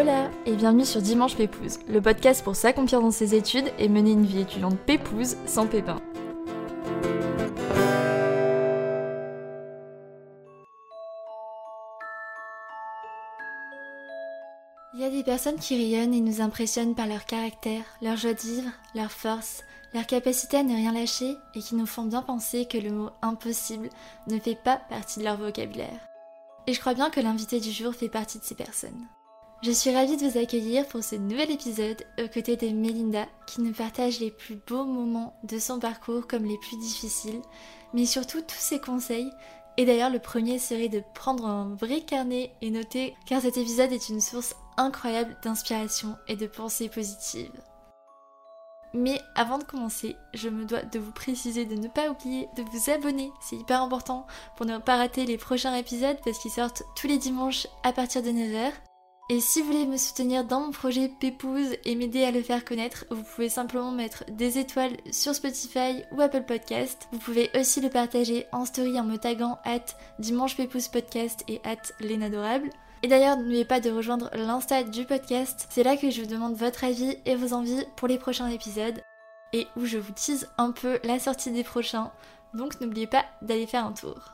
Hola et bienvenue sur Dimanche Pépouze, le podcast pour s'accomplir dans ses études et mener une vie étudiante pépouze sans pépin. Il y a des personnes qui rayonnent et nous impressionnent par leur caractère, leur joie de vivre, leur force, leur capacité à ne rien lâcher et qui nous font bien penser que le mot impossible ne fait pas partie de leur vocabulaire. Et je crois bien que l'invité du jour fait partie de ces personnes. Je suis ravie de vous accueillir pour ce nouvel épisode aux côtés de Melinda qui nous partage les plus beaux moments de son parcours comme les plus difficiles, mais surtout tous ses conseils. Et d'ailleurs le premier serait de prendre un vrai carnet et noter car cet épisode est une source incroyable d'inspiration et de pensées positives. Mais avant de commencer, je me dois de vous préciser de ne pas oublier de vous abonner, c'est hyper important pour ne pas rater les prochains épisodes parce qu'ils sortent tous les dimanches à partir de 9h. Et si vous voulez me soutenir dans mon projet Pépouze et m'aider à le faire connaître, vous pouvez simplement mettre des étoiles sur Spotify ou Apple Podcast. Vous pouvez aussi le partager en story en me taguant at Dimanche Pépouze Podcast et at L'Inadorable. Et d'ailleurs, n'oubliez pas de rejoindre l'Insta du podcast. C'est là que je vous demande votre avis et vos envies pour les prochains épisodes et où je vous tease un peu la sortie des prochains. Donc n'oubliez pas d'aller faire un tour.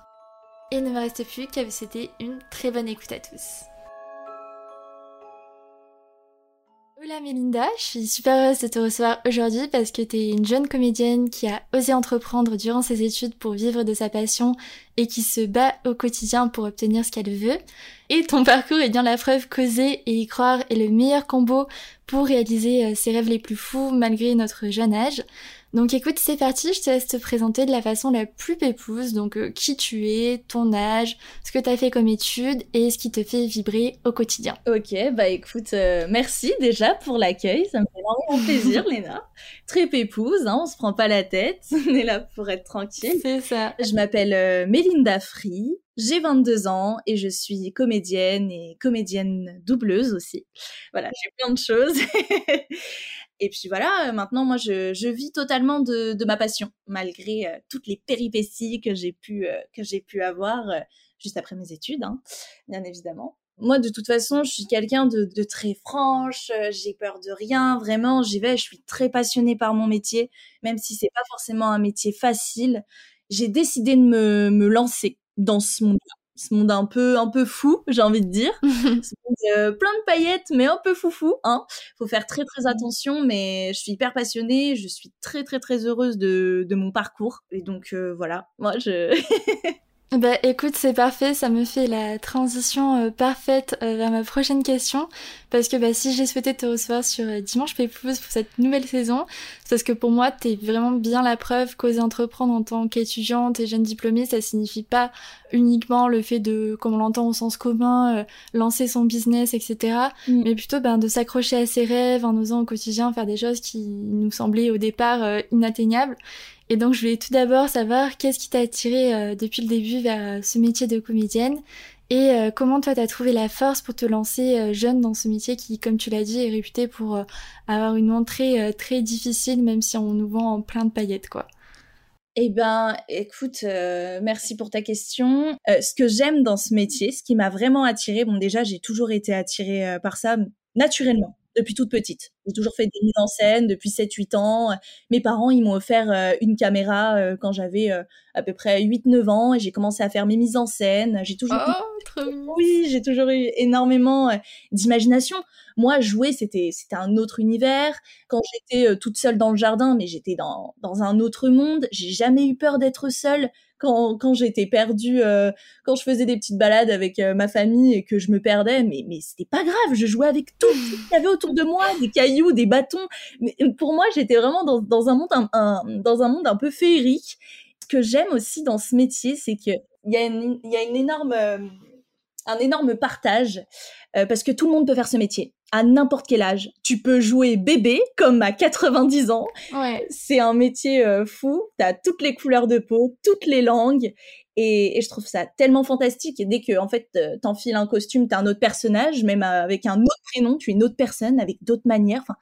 Et il ne me reste plus qu'à vous souhaiter une très bonne écoute à tous. Hola Melinda, je suis super heureuse de te recevoir aujourd'hui parce que tu es une jeune comédienne qui a osé entreprendre durant ses études pour vivre de sa passion et qui se bat au quotidien pour obtenir ce qu'elle veut. Et ton parcours est bien la preuve qu'oser et y croire est le meilleur combo pour réaliser euh, ses rêves les plus fous malgré notre jeune âge. Donc écoute, c'est parti, je te laisse te présenter de la façon la plus pépouse, donc euh, qui tu es, ton âge, ce que tu as fait comme étude et ce qui te fait vibrer au quotidien. Ok, bah écoute, euh, merci déjà pour l'accueil, ça me fait vraiment plaisir Léna. Très pépouse, hein, on se prend pas la tête, on est là pour être tranquille. C'est ça. Je m'appelle euh, Mélinda Free, j'ai 22 ans et je suis comédienne et comédienne doubleuse aussi. Voilà, j'ai plein de choses. Et puis voilà, maintenant, moi, je, je vis totalement de, de, ma passion, malgré euh, toutes les péripéties que j'ai pu, euh, que j'ai pu avoir euh, juste après mes études, hein, bien évidemment. Moi, de toute façon, je suis quelqu'un de, de, très franche, j'ai peur de rien, vraiment, j'y vais, je suis très passionnée par mon métier, même si c'est pas forcément un métier facile. J'ai décidé de me, me lancer dans ce monde-là ce monde un peu un peu fou, j'ai envie de dire. ce monde, euh, plein de paillettes, mais un peu foufou. Hein. Faut faire très très attention, mais je suis hyper passionnée, je suis très très très heureuse de, de mon parcours. Et donc euh, voilà, moi je... Bah écoute, c'est parfait, ça me fait la transition euh, parfaite euh, vers ma prochaine question, parce que bah, si j'ai souhaité te recevoir sur euh, Dimanche Pépouze pour cette nouvelle saison, c'est parce que pour moi, t'es vraiment bien la preuve qu'oser entreprendre en tant qu'étudiante et jeune diplômée, ça signifie pas uniquement le fait de, comme on l'entend au sens commun, lancer son business, etc., mm. mais plutôt ben, de s'accrocher à ses rêves en osant au quotidien faire des choses qui nous semblaient au départ inatteignables. Et donc je voulais tout d'abord savoir qu'est-ce qui t'a attiré euh, depuis le début vers euh, ce métier de comédienne et euh, comment toi t'as trouvé la force pour te lancer jeune dans ce métier qui, comme tu l'as dit, est réputé pour avoir une entrée très difficile même si on nous vend en plein de paillettes quoi. Eh ben, écoute, merci pour ta question. ce que j'aime dans ce métier, ce qui m'a vraiment attirée, bon déjà j'ai toujours été attirée par ça naturellement depuis toute petite. J'ai toujours fait des mises en scène depuis 7-8 ans. Mes parents, ils m'ont offert euh, une caméra euh, quand j'avais euh, à peu près 8-9 ans et j'ai commencé à faire mes mises en scène. J'ai toujours oh, Oui, j'ai toujours eu énormément d'imagination. Moi, jouer, c'était c'était un autre univers. Quand j'étais toute seule dans le jardin, mais j'étais dans dans un autre monde, j'ai jamais eu peur d'être seule quand, quand j'étais perdue, euh, quand je faisais des petites balades avec euh, ma famille et que je me perdais, mais, mais c'était pas grave, je jouais avec tout, ce qu'il y avait autour de moi, des cailloux, des bâtons. Mais euh, pour moi, j'étais vraiment dans, dans, un monde un, dans un monde un peu féerique. Ce que j'aime aussi dans ce métier, c'est qu'il y, a une, y a une énorme, un énorme partage parce que tout le monde peut faire ce métier à n'importe quel âge. Tu peux jouer bébé comme à 90 ans. Ouais. C'est un métier euh, fou. T'as toutes les couleurs de peau, toutes les langues. Et, et, je trouve ça tellement fantastique. Et dès que, en fait, euh, t'enfiles un costume, t'es un autre personnage, même avec un autre prénom, tu es une autre personne, avec d'autres manières. Enfin,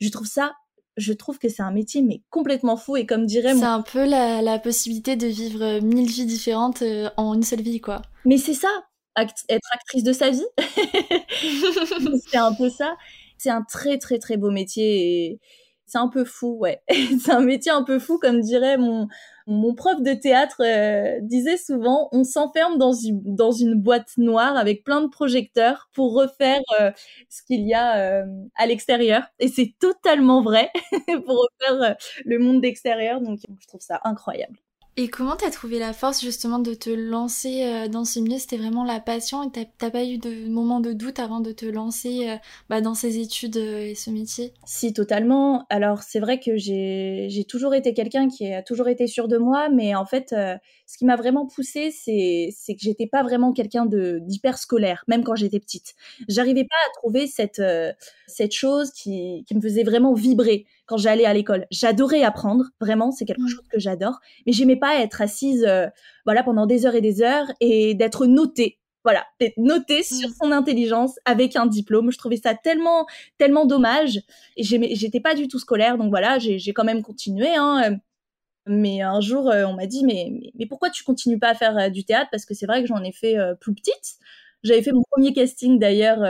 je trouve ça je trouve que c'est un métier mais complètement fou et comme dirait c'est un peu la, la, possibilité de vivre mille vies différentes euh, en une seule vie quoi mais c'est ça être actrice de sa vie. c'est un peu ça. C'est un très très très beau métier et c'est un peu fou, ouais. c'est un métier un peu fou, comme dirait mon, mon prof de théâtre euh, disait souvent, on s'enferme dans une, dans une boîte noire avec plein de projecteurs pour refaire euh, ce qu'il y a euh, à l'extérieur. Et c'est totalement vrai pour refaire le monde d'extérieur. Donc, je trouve ça incroyable. Et comment t'as trouvé la force justement de te lancer euh, dans ce milieu? C'était vraiment la passion et t'as pas eu de moment de doute avant de te lancer euh, bah, dans ces études euh, et ce métier? Si, totalement. Alors c'est vrai que j'ai toujours été quelqu'un qui a toujours été sûr de moi, mais en fait, ce qui m'a vraiment poussée, c'est que j'étais pas vraiment quelqu'un d'hyper scolaire, même quand j'étais petite. J'arrivais pas à trouver cette, chose qui me faisait vraiment vibrer quand j'allais à l'école. J'adorais apprendre, vraiment, c'est quelque mmh. chose que j'adore, mais j'aimais pas être assise euh, voilà pendant des heures et des heures et d'être notée. Voilà, d'être notée sur mmh. son intelligence avec un diplôme. Je trouvais ça tellement tellement dommage et j'étais pas du tout scolaire donc voilà, j'ai quand même continué hein, mais un jour, euh, on m'a dit mais, mais, pourquoi tu continues pas à faire euh, du théâtre? Parce que c'est vrai que j'en ai fait plus petite. J'avais fait mon premier casting d'ailleurs,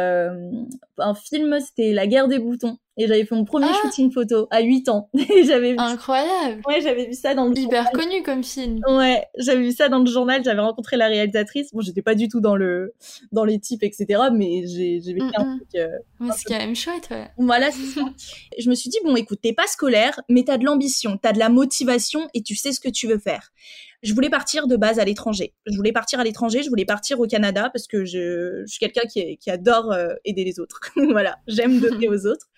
un film, c'était La guerre des boutons. Et j'avais fait mon premier ah shooting photo à 8 ans. j'avais Incroyable. Ouais, j'avais vu ça dans le Hyper connu comme film. Ouais, j'avais vu ça dans le journal, j'avais rencontré la réalisatrice. Bon, j'étais pas du tout dans le dans les types etc, mais j'ai j'ai vécu un truc euh, c'est quand même chouette, ouais. Voilà, c'est ça. je me suis dit bon, écoute, t'es pas scolaire, mais t'as de l'ambition, t'as de la motivation et tu sais ce que tu veux faire. Je voulais partir de base à l'étranger. Je voulais partir à l'étranger, je voulais partir au Canada parce que je, je suis quelqu'un qui, qui adore euh, aider les autres. voilà, j'aime donner aux autres.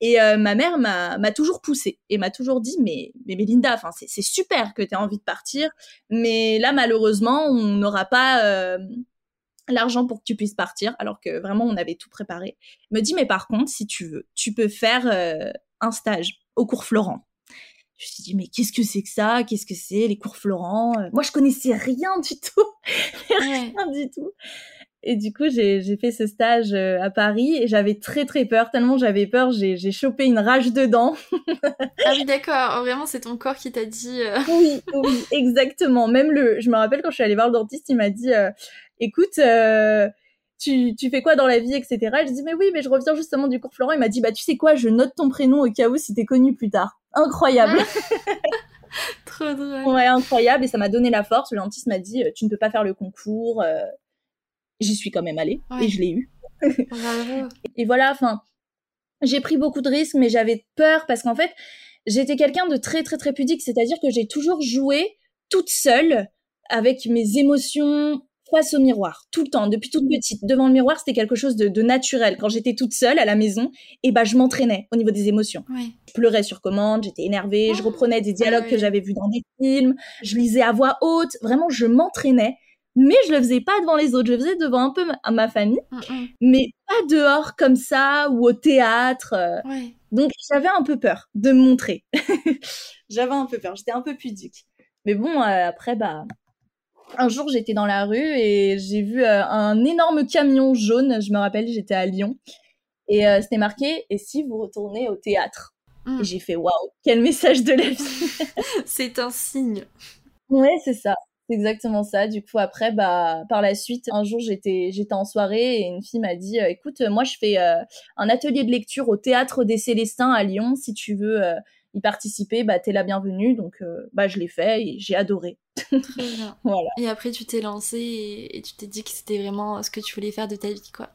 Et euh, ma mère m'a toujours poussée et m'a toujours dit mais mais Melinda, enfin c'est super que tu aies envie de partir, mais là malheureusement on n'aura pas euh, l'argent pour que tu puisses partir, alors que vraiment on avait tout préparé. me dit mais par contre si tu veux, tu peux faire euh, un stage au cours Florent. Je me suis dit mais qu'est-ce que c'est que ça? Qu'est-ce que c'est les cours Florent? Moi je connaissais rien du tout, rien du tout. Et du coup, j'ai fait ce stage euh, à Paris et j'avais très très peur. Tellement j'avais peur, j'ai chopé une rage dedans. ah oui, d'accord. Oh, vraiment, c'est ton corps qui t'a dit. Euh, oui, oui, exactement. Même le, je me rappelle quand je suis allée voir le dentiste, il m'a dit, euh, écoute, tu, tu fais quoi dans la vie, etc. je dis mais oui, mais je reviens justement du cours Florent. Il m'a dit bah tu sais quoi, je note ton prénom au cas où si t'es connu plus tard. Incroyable. Trop drôle. Ouais, incroyable. Et ça m'a donné la force. Le dentiste m'a dit tu ne peux pas faire le concours j'y suis quand même allée et je l'ai eu. et voilà, enfin, j'ai pris beaucoup de risques, mais j'avais peur parce qu'en fait, j'étais quelqu'un de très très très pudique, c'est-à-dire que j'ai toujours joué toute seule avec mes émotions face au miroir, tout le temps, depuis toute petite. Devant le miroir, c'était quelque chose de, naturel. Quand j'étais toute seule à la maison, et eh ben, je m'entraînais au niveau des émotions. Je pleurais sur commande, j'étais énervée, je ah. reprenais des dialogues que j'avais vus dans des films, je lisais à voix haute. Vraiment, je m'entraînais mais je le faisais pas devant les autres, je le faisais devant un peu ma, ma famille, mm, mm. mais pas dehors comme ça ou au théâtre. Euh. Donc j'avais un peu peur de me montrer. j'avais un peu peur, j'étais un peu pudique. Mais bon, euh, après, bah, un jour j'étais dans la rue et j'ai vu euh, un énorme camion jaune, je me rappelle, j'étais à Lyon, et c'était marqué Et si vous retournez au théâtre mm? Et j'ai fait Waouh, quel message de la vie C'est un signe. Ouais, c'est ça. C'est exactement ça. Du coup, après, bah, par la suite, un jour, j'étais, j'étais en soirée et une fille m'a dit, euh, écoute, moi, je fais euh, un atelier de lecture au Théâtre des Célestins à Lyon. Si tu veux euh, y participer, bah, t'es la bienvenue. Donc, bah, je l'ai fait et j'ai adoré. Voilà. Et après, tu t'es lancée et, tu t'es dit que c'était vraiment ce que tu voulais faire de ta vie, quoi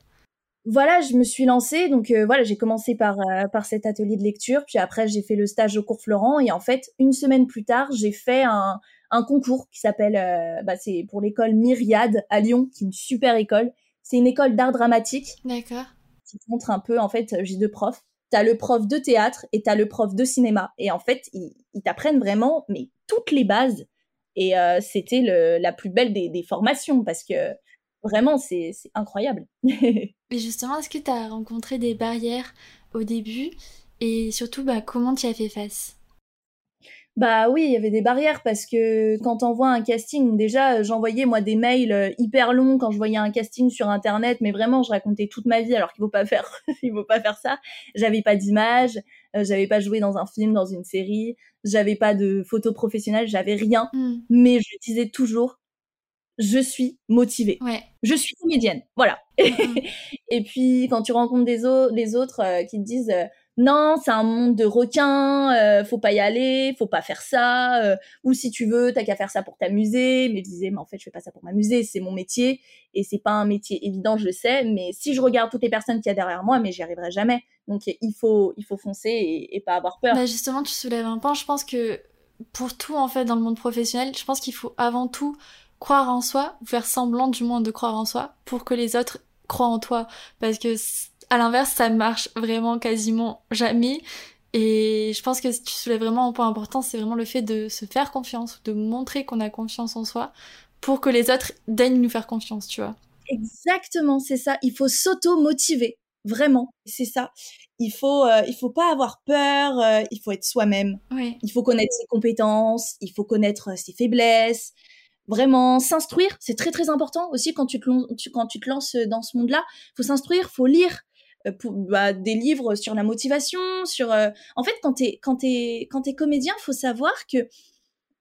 voilà, je me suis lancée. Donc voilà, j'ai commencé par par cet atelier de lecture, puis après j'ai fait le stage au cours Florent et en fait une semaine plus tard j'ai fait un un concours qui s'appelle, euh, bah, c'est pour l'école Myriade à Lyon, qui est une super école. C'est une école d'art dramatique. D'accord. Qui montre un peu, en fait, j'ai deux profs. T'as le prof de théâtre et t'as le prof de cinéma. Et en fait, ils, t'apprennent vraiment, mais toutes les bases. Et euh, c'était la plus belle des, formations parce que vraiment, c'est incroyable. et justement, est-ce que tu as rencontré des barrières au début? Et surtout, bah, comment tu as fait face? Bah oui, il y avait des barrières parce que quand on voit un casting, déjà j'envoyais moi des mails euh, hyper longs quand je voyais un casting sur internet, mais vraiment je racontais toute ma vie alors qu'il faut pas faire, il faut pas faire ça. J'avais pas d'image, euh, j'avais pas joué dans un film, dans une série, j'avais pas de photos professionnelles, j'avais rien, hmm. mais je disais toujours je suis motivée. Ouais. Je suis comédienne. Voilà. et puis, quand tu rencontres des les autres euh, qui te disent euh, non, c'est un monde de requins, euh, faut pas y aller, faut pas faire ça, euh, ou si tu veux, t'as qu'à faire ça pour t'amuser. Mais je disais, mais en fait, je fais pas ça pour m'amuser, c'est mon métier, et c'est pas un métier évident, je le sais, mais si je regarde toutes les personnes qu'il y a derrière moi, mais j'y arriverai jamais. Donc il faut, il faut foncer et, pas avoir peur. Bah justement, tu soulèves un point, je pense que pour tout en fait dans le monde professionnel, je pense qu'il faut avant tout croire en soi, faire semblant du moins de croire en soi, pour que les autres croient en toi. Parce que à l'inverse, ça marche vraiment quasiment jamais. Et je pense que tu soulèves vraiment un point important, c'est vraiment le fait de se faire confiance, de montrer qu'on a confiance en soi pour que les autres daignent nous faire confiance, tu vois. Exactement, c'est ça. Il faut s'auto-motiver, vraiment. C'est ça. Il faut, euh, il faut pas avoir peur. Euh, il faut être soi-même. Oui. Il faut connaître ses compétences. Il faut connaître ses faiblesses. Vraiment s'instruire, c'est très très important aussi quand tu te, quand tu te lances dans ce monde-là. Faut s'instruire, faut lire, euh, pour, bah, des livres sur la motivation, sur. Euh, en fait, quand t'es quand t'es quand comédien, faut savoir que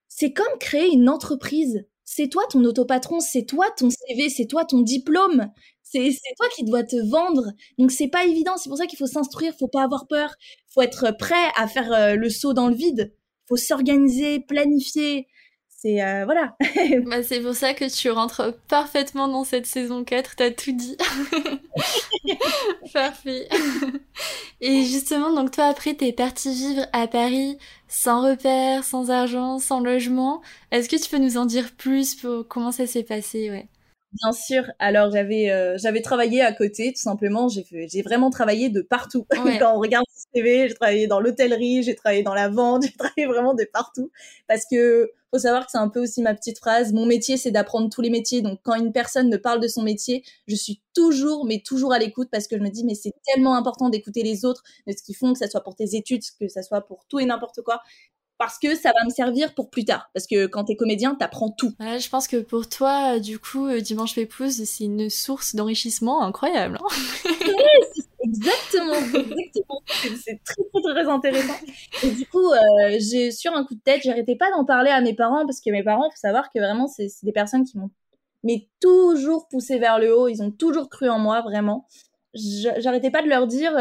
c'est comme créer une entreprise. C'est toi ton autopatron, c'est toi ton CV, c'est toi ton diplôme. C'est toi qui dois te vendre. Donc c'est pas évident. C'est pour ça qu'il faut s'instruire, faut pas avoir peur, faut être prêt à faire euh, le saut dans le vide. Faut s'organiser, planifier c'est euh, voilà. bah, c'est pour ça que tu rentres parfaitement dans cette saison 4, t'as tout dit. Parfait. Et justement, donc toi après t'es partie vivre à Paris sans repère, sans argent, sans logement. Est-ce que tu peux nous en dire plus pour comment ça s'est passé, ouais? Bien sûr. Alors j'avais euh, j'avais travaillé à côté, tout simplement. J'ai j'ai vraiment travaillé de partout. Quand on regarde CV, j'ai travaillé dans l'hôtellerie, j'ai travaillé dans la vente, j'ai travaillé vraiment de partout. Parce que faut savoir que c'est un peu aussi ma petite phrase. Mon métier, c'est d'apprendre tous les métiers. Donc quand une personne me parle de son métier, je suis toujours, mais toujours à l'écoute parce que je me dis, mais c'est tellement important d'écouter les autres, de ce qu'ils font, que ça soit pour tes études, que ça soit pour tout et n'importe quoi parce que ça va me servir pour plus tard. Parce que quand t'es comédien, t'apprends tout. je pense que pour toi, euh, du coup, euh, Dimanche Pépouze, c'est une source d'enrichissement incroyable. Hein exactement, exactement. C'est très, très, intéressant. Et du coup, euh, j'ai sur un coup de tête, j'arrêtais pas d'en parler à mes parents parce que mes parents, faut savoir que vraiment, c'est des personnes qui m'ont mais toujours poussé vers le haut. Ils ont toujours cru en moi, vraiment. J'arrêtais pas de leur dire,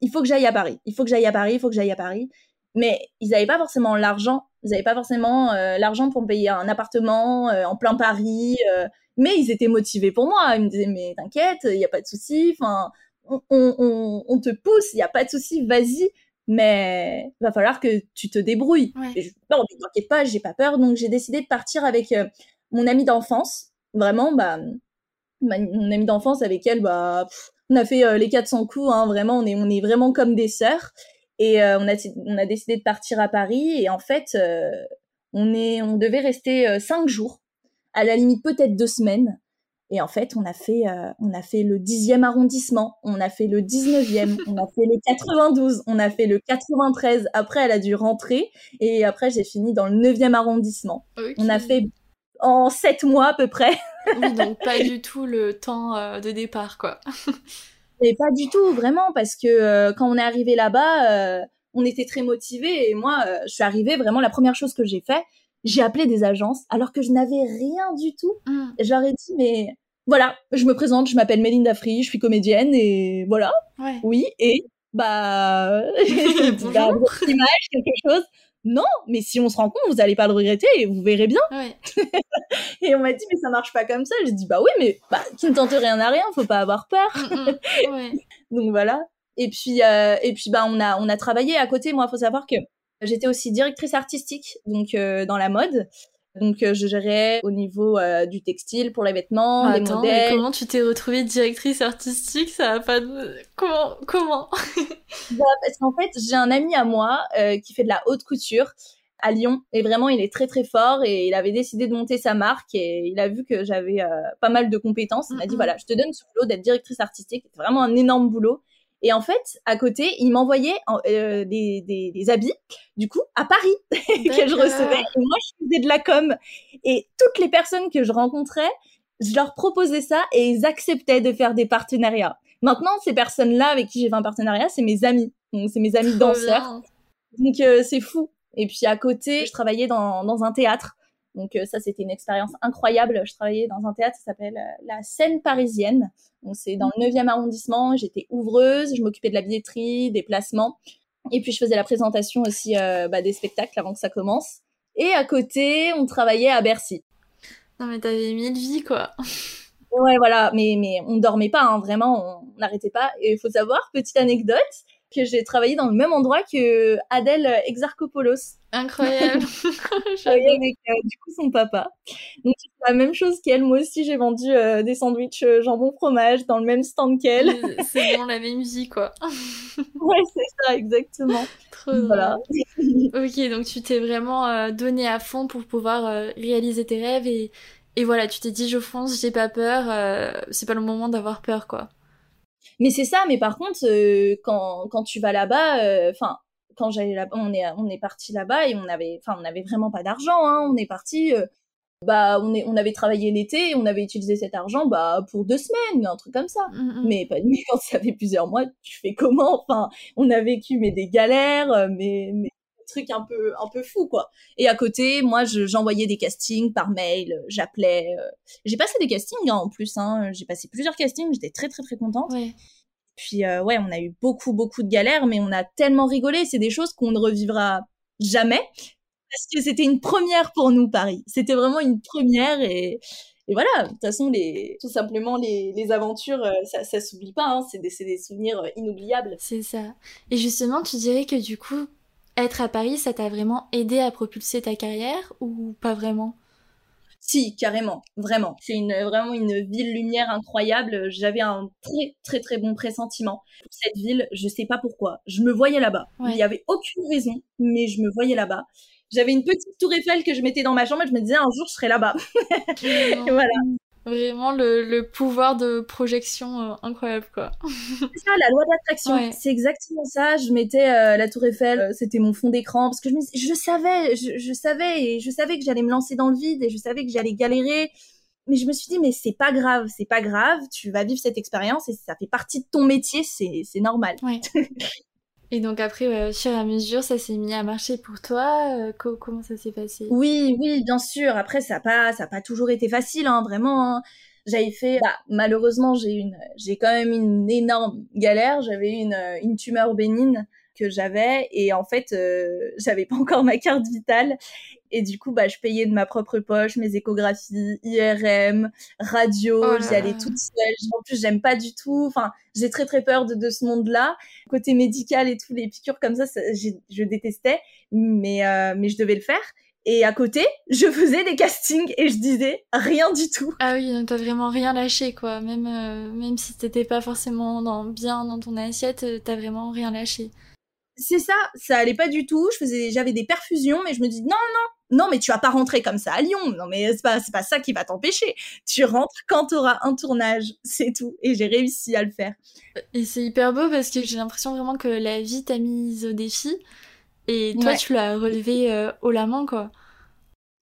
il faut que j'aille à Paris. Il faut que j'aille à Paris. Il faut que j'aille à Paris mais ils n'avaient pas forcément l'argent. Ils n'avaient pas forcément euh, l'argent pour me payer un appartement euh, en plein Paris. Euh, mais ils étaient motivés pour moi. Ils me disaient, mais t'inquiète, il n'y a pas de souci. Enfin, on, on, on, te pousse, il n'y a pas de souci, vas-y. Mais va falloir que tu te débrouilles. Ouais. je, non, t'inquiète pas, j'ai pas peur. Donc j'ai décidé de partir avec mon amie d'enfance. Vraiment, bah, mon amie d'enfance avec elle, bah, on a fait les 400 coups. Hein, vraiment, on est, on est vraiment comme des sœurs. Et euh, on, a, on a décidé de partir à Paris. Et en fait, euh, on, est, on devait rester euh, cinq jours, à la limite peut-être deux semaines. Et en fait, on a fait, on a fait le 10e arrondissement, on a fait le 19e, on a fait le 92, on a fait le 93. Après, elle a dû rentrer. Et après, j'ai fini dans le 9e arrondissement. On a fait en sept mois à peu près. oui, donc pas du tout le temps de départ, quoi. Mais pas du tout, vraiment, parce que euh, quand on est arrivé là-bas, euh, on était très motivés. Et moi, euh, je suis arrivée, vraiment, la première chose que j'ai fait, j'ai appelé des agences, alors que je n'avais rien du tout. Mm. J'aurais dit, mais voilà, je me présente, je m'appelle Melinda Free, je suis comédienne, et voilà. Oui, et bah, bah image, quelque chose non, mais si on se rend compte, vous n'allez pas le regretter et vous verrez bien. et on m'a dit, mais ça marche pas comme ça. J'ai dit, bah oui, mais bah, qui ne tente rien à rien, faut pas avoir peur. Mm, mm. Donc voilà. Et puis, euh, et puis bah, on, a, on a travaillé à côté. Moi, il faut savoir que j'étais aussi directrice artistique donc euh, dans la mode. Donc euh, je gérais au niveau euh, du textile pour les vêtements, les modèles. Mais comment tu t'es retrouvée directrice artistique? Ça a pas de... comment comment? Bah, Parce qu'en fait j'ai un ami à moi euh, qui fait de la haute couture à Lyon et vraiment il est très très fort et il avait décidé de monter sa marque et il a vu que j'avais pas mal de compétences. Il m'a dit voilà je te donne ce boulot d'être directrice artistique. C'est vraiment un énorme boulot. Et en fait, à côté, il m'envoyait euh, des, des, des, habits, du coup, à Paris, que je recevais. Et moi, je faisais de la com. Et toutes les personnes que je rencontrais, je leur proposais ça et ils acceptaient de faire des partenariats. Maintenant, ces personnes-là avec qui j'ai fait un partenariat, c'est mes amis. Donc, c'est mes amis danseurs. Donc, euh, c'est fou. Et puis, à côté, je travaillais dans, dans un théâtre. Donc ça, c'était une expérience incroyable. Je travaillais dans un théâtre qui s'appelle la Seine parisienne. Donc c'est dans le 9e arrondissement. J'étais ouvreuse, je m'occupais de la billetterie, des placements. Et puis je faisais la présentation aussi bah, des spectacles avant que ça commence. Et à côté, on travaillait à Bercy. Non mais t'avais mille vies quoi. Ouais voilà, mais mais on dormait pas, hein, vraiment, on n'arrêtait pas. Et il faut savoir, petite anecdote, que j'ai travaillé dans le même endroit que Adèle Exarchopoulos. Incroyable. avec euh, du coup son papa. Donc la même chose qu'elle. Moi aussi j'ai vendu euh, des sandwichs euh, jambon fromage dans le même stand qu'elle. C'est bon la même musique quoi. ouais c'est ça exactement. Trop voilà. ok donc tu t'es vraiment donné à fond pour pouvoir réaliser tes rêves et et voilà tu t'es dit je fonce j'ai pas peur c'est pas le moment d'avoir peur quoi. Mais c'est ça, mais par contre, euh, quand, quand tu vas là-bas, euh, enfin, quand j'allais là-bas, on est, on est parti là-bas et on avait, enfin, on avait vraiment pas d'argent, hein, on est parti, euh, bah, on, est, on avait travaillé l'été et on avait utilisé cet argent, bah, pour deux semaines, un truc comme ça. Mmh, mmh. Mais pas mais quand ça fait plusieurs mois, tu fais comment? Enfin, on a vécu, mais des galères, mais, mais truc un peu un peu fou quoi. Et à côté, moi j'envoyais des castings par mail, j'appelais. Euh, j'ai passé des castings hein, en plus. Hein, j'ai passé plusieurs castings, j'étais très très très contente. Puis euh, ouais, on a eu beaucoup beaucoup de galères, mais on a tellement rigolé. C'est des choses qu'on ne revivra jamais parce que c'était une première pour nous Paris. C'était vraiment une première et et voilà, de toute façon, les, tout simplement, les, les aventures, euh, ça, ça s'oublie pas, hein, c'est des, des, souvenirs inoubliables. C'est ça. Et justement, tu dirais que du coup, être à Paris, ça t'a vraiment aidé à propulser ta carrière ou pas vraiment? Si, carrément, vraiment. C'est une, vraiment une ville lumière incroyable. J'avais un très, très, très bon pressentiment pour cette ville. Je sais pas pourquoi. Je me voyais là-bas. Il n'y avait aucune raison, mais je me voyais là-bas. J'avais une petite tour Eiffel que je mettais dans ma chambre et je me disais un jour je serai là-bas. voilà. Vraiment le, pouvoir de projection euh, incroyable quoi. c'est ça la loi d'attraction. C'est exactement ça. Je mettais euh, la Tour Eiffel, euh, c'était mon fond d'écran parce que je, me, je savais, je, savais et je savais que j'allais me lancer dans le vide et je savais que j'allais galérer. Mais je me suis dit mais c'est pas grave, c'est pas grave. Tu vas vivre cette expérience et ça fait partie de ton métier, c'est c'est normal. Ouais. Et donc après, au fur et à mesure, ça s'est mis à marcher pour toi. Euh, comment ça s'est passé? Oui, oui, bien sûr. Après, ça n'a pas, pas toujours été facile, hein, vraiment. Hein. J'avais fait, bah, malheureusement, j'ai une, j'ai quand même une énorme galère. J'avais une, une tumeur bénigne que j'avais et en fait, euh, j'avais pas encore ma carte vitale et du coup, bah, je payais de ma propre poche mes échographies, IRM, radio, oh j'y allais toute seule. En plus, j'aime pas du tout. Enfin, j'ai très très peur de, de ce monde-là. Côté médical et tout, les piqûres comme ça, ça je détestais, mais euh, mais je devais le faire. Et à côté, je faisais des castings et je disais rien du tout. Ah oui, donc t'as vraiment rien lâché, quoi. Même, euh, même si t'étais pas forcément dans, bien dans ton assiette, euh, t'as vraiment rien lâché. C'est ça, ça allait pas du tout. Je faisais, j'avais des perfusions, mais je me dis non, non, non, mais tu vas pas rentrer comme ça à Lyon. Non, mais c'est pas, c'est pas ça qui va t'empêcher. Tu rentres quand t'auras un tournage, c'est tout. Et j'ai réussi à le faire. Et c'est hyper beau parce que j'ai l'impression vraiment que la vie t'a mise au défi. Et toi, tu l'as relevé euh, haut la main, quoi.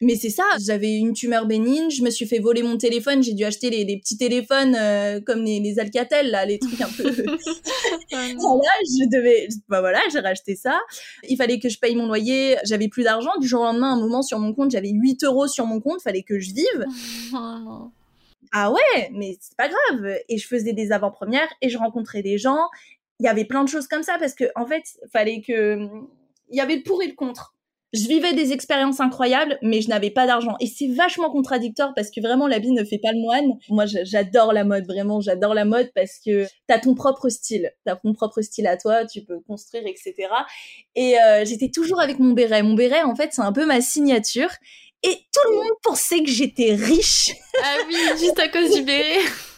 Mais c'est ça, j'avais une tumeur bénigne, je me suis fait voler mon téléphone, j'ai dû acheter les, petits téléphones euh, comme les, les, Alcatel, là, les trucs un peu... voilà, je devais... Bah voilà, j'ai racheté ça. Il fallait que je paye mon loyer, j'avais plus d'argent. Du jour au lendemain, un moment sur mon compte, j'avais 8 euros sur mon compte, fallait que je vive. ah ouais, mais c'est pas grave. Et je faisais des avant-premières et je rencontrais des gens. Il y avait plein de choses comme ça parce que, en fait, fallait que... Il y avait le pour et le contre je vivais des expériences incroyables, mais je n'avais pas d'argent. Et c'est vachement contradictoire parce que vraiment la vie ne fait pas le moine. Moi, j'adore la mode, vraiment, j'adore la mode parce que t'as ton propre style, t'as ton propre style à toi, tu peux construire, etc. Et euh, j'étais toujours avec mon béret. Mon béret, en fait, c'est un peu ma signature. Et tout le monde pensait que j'étais riche. Ah oui, juste à cause du béret.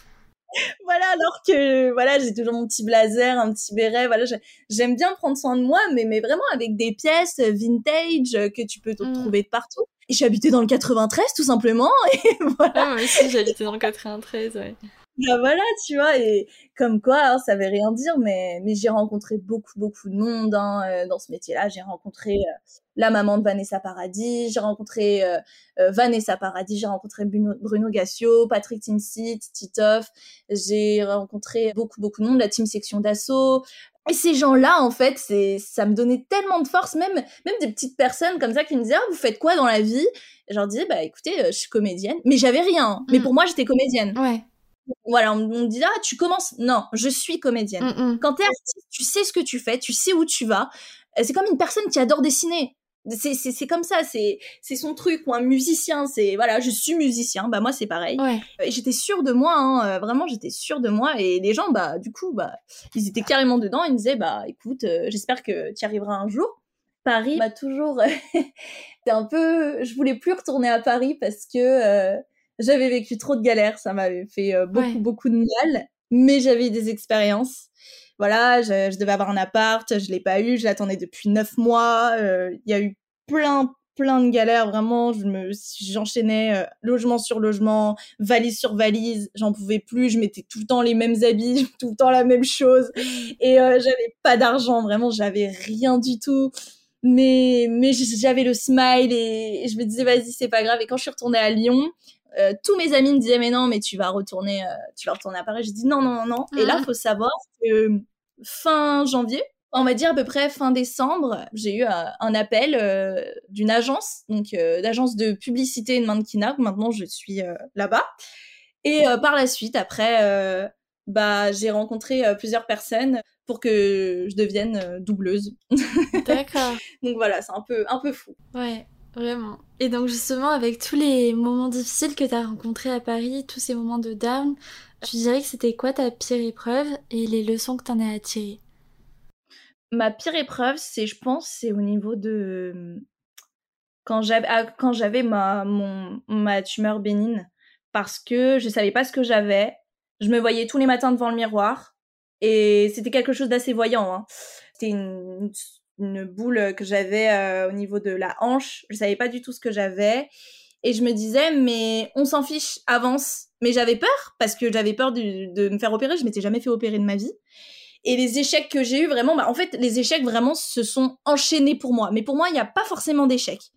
voilà, alors que voilà, j'ai toujours mon petit blazer, un petit béret. Voilà, j'aime bien prendre soin de moi, mais mais vraiment avec des pièces vintage que tu peux mmh. trouver de partout. Et j'habitais dans le 93 tout simplement. Et voilà. Ah, moi aussi, j'habitais dans le 93, ouais. Bah voilà, tu vois, et comme quoi, hein, ça veut rien dire, mais, mais j'ai rencontré beaucoup, beaucoup de monde hein, euh, dans ce métier-là. J'ai rencontré euh, la maman de Vanessa Paradis, j'ai rencontré euh, Vanessa Paradis, j'ai rencontré Bruno, Bruno Gassio, Patrick Timsit, Titoff, j'ai rencontré beaucoup, beaucoup de monde, la team section d'assaut, Et ces gens-là, en fait, c'est, ça me donnait tellement de force, même, même des petites personnes comme ça qui me disaient, ah, vous faites quoi dans la vie? Et je leur disais, bah, écoutez, je suis comédienne. Mais j'avais rien. Mais mm. pour moi, j'étais comédienne. Ouais. Voilà, on, me dit, ah, tu commences. Non, je suis comédienne. Mm, mm. Quand t'es artiste, tu sais ce que tu fais, tu sais où tu vas. Euh, c'est comme une personne qui adore dessiner c'est comme ça c'est c'est son truc ou un musicien c'est voilà je suis musicien bah moi c'est pareil ouais. j'étais sûre de moi hein, euh, vraiment j'étais sûre de moi et les gens bah du coup bah ils étaient carrément dedans ils me disaient bah écoute euh, j'espère que tu arriveras un jour Paris m'a toujours c'est un peu je voulais plus retourner à Paris parce que euh, j'avais vécu trop de galères ça m'avait fait beaucoup beaucoup de mal mais j'avais des expériences voilà, je, devais avoir un appart, je l'ai pas eu, je l'attendais depuis neuf mois. Euh, il y a eu plein, plein de galères, vraiment. Je me, j'enchaînais euh, logement sur logement, valise sur valise. J'en pouvais plus. Je mettais tout le temps les mêmes habits, tout le temps la même chose, et euh, j'avais pas d'argent. Vraiment, j'avais rien du tout. Mais, mais j'avais le smile et, je me disais vas-y c'est pas grave. Et quand je suis retournée à Lyon, euh, tous mes amis me disaient mais non mais tu vas retourner euh, tu vas retourner à Paris. J'ai dit non non non non. Et là il mmh. faut savoir que fin janvier on va dire à peu près fin décembre j'ai eu euh, un appel d'une agence donc d'agence de publicité et de mannequinat maintenant je suis là-bas. Et par la suite après bah j'ai rencontré plusieurs personnes pour que je devienne doubleuse. D'accord. Donc voilà c'est un peu un peu fou. Ouais Vraiment. Et donc justement, avec tous les moments difficiles que tu as rencontrés à Paris, tous ces moments de down, tu dirais que c'était quoi ta pire épreuve et les leçons que tu en as à tirer Ma pire épreuve, c'est, je pense, c'est au niveau de... Quand j'avais, ah, j'avais ma, tumeur bénigne, parce que je savais pas ce que j'avais, je me voyais tous les matins devant le miroir, et c'était quelque chose d'assez voyant. Hein. C'était une une boule que j'avais euh, au niveau de la hanche. Je savais pas du tout ce que j'avais. Et je me disais, mais on s'en fiche, avance. Mais j'avais peur, parce que j'avais peur de, me faire opérer. Je m'étais jamais fait opérer de ma vie. Et les échecs que j'ai eu vraiment, bah, en fait, les échecs vraiment se sont enchaînés pour moi. Mais pour moi, il n'y a pas forcément d'échecs.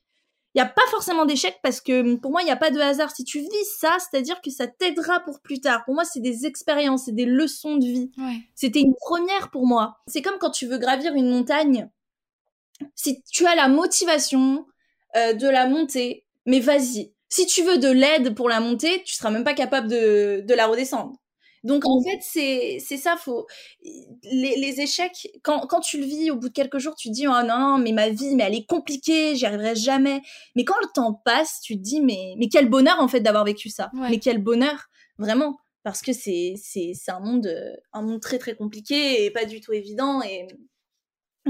Il n'y a pas forcément d'échecs parce que pour moi, il n'y a pas de hasard. Si tu vis ça, c'est-à-dire que ça t'aidera pour plus tard. Pour moi, c'est des expériences, c'est des leçons de vie. C'était une première pour moi. C'est comme quand tu veux gravir une montagne si tu as la motivation euh, de la monter, mais vas-y. Si tu veux de l'aide pour la monter, tu seras même pas capable de, de la redescendre. Donc en fait, c'est c'est ça, faut les, les échecs quand, quand tu le vis au bout de quelques jours, tu te dis oh non, mais ma vie mais elle est compliquée, j'y arriverai jamais. Mais quand le temps passe, tu te dis mais mais quel bonheur en fait d'avoir vécu ça. Mais quel bonheur vraiment parce que c'est c'est c'est un monde un monde très très compliqué et pas du tout évident et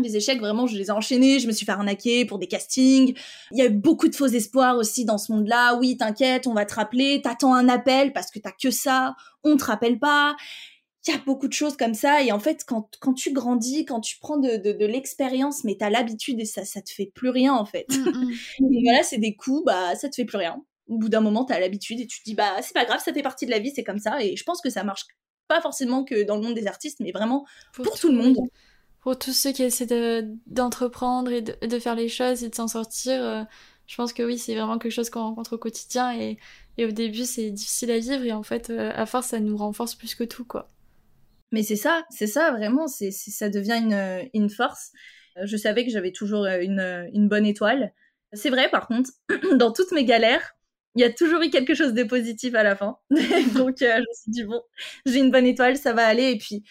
les échecs, vraiment, je les ai enchaînés, je me suis fait arnaquer pour des castings. Il y a eu beaucoup de faux espoirs aussi dans ce monde-là. Oui, t'inquiète, on va te rappeler, t'attends un appel parce que t'as que ça, on te rappelle pas. Il y a beaucoup de choses comme ça. Et en fait, quand, quand tu grandis, quand tu prends de, de, l'expérience, mais t'as l'habitude et ça, ça te fait plus rien, en fait. Mm, mm. voilà, c'est des coups, bah, ça te fait plus rien. Au bout d'un moment, t'as l'habitude et tu te dis, bah, c'est pas grave, ça fait partie de la vie, c'est comme ça. Et je pense que ça marche pas forcément que dans le monde des artistes, mais vraiment pour, tout, le monde pour tous ceux qui essaient d'entreprendre et de, faire les choses et de s'en sortir, euh, je pense que oui, c'est vraiment quelque chose qu'on rencontre au quotidien et, et au début c'est difficile à vivre et en fait, euh, à force, ça nous renforce plus que tout, quoi. Mais c'est ça, c'est ça, vraiment, c'est ça devient une, une force. Euh, je savais que j'avais toujours une, une bonne étoile. C'est vrai, par contre, dans toutes mes galères, il y a toujours eu quelque chose de positif à la fin. Donc, je me suis dit, bon, j'ai une bonne étoile, ça va aller. Et puis,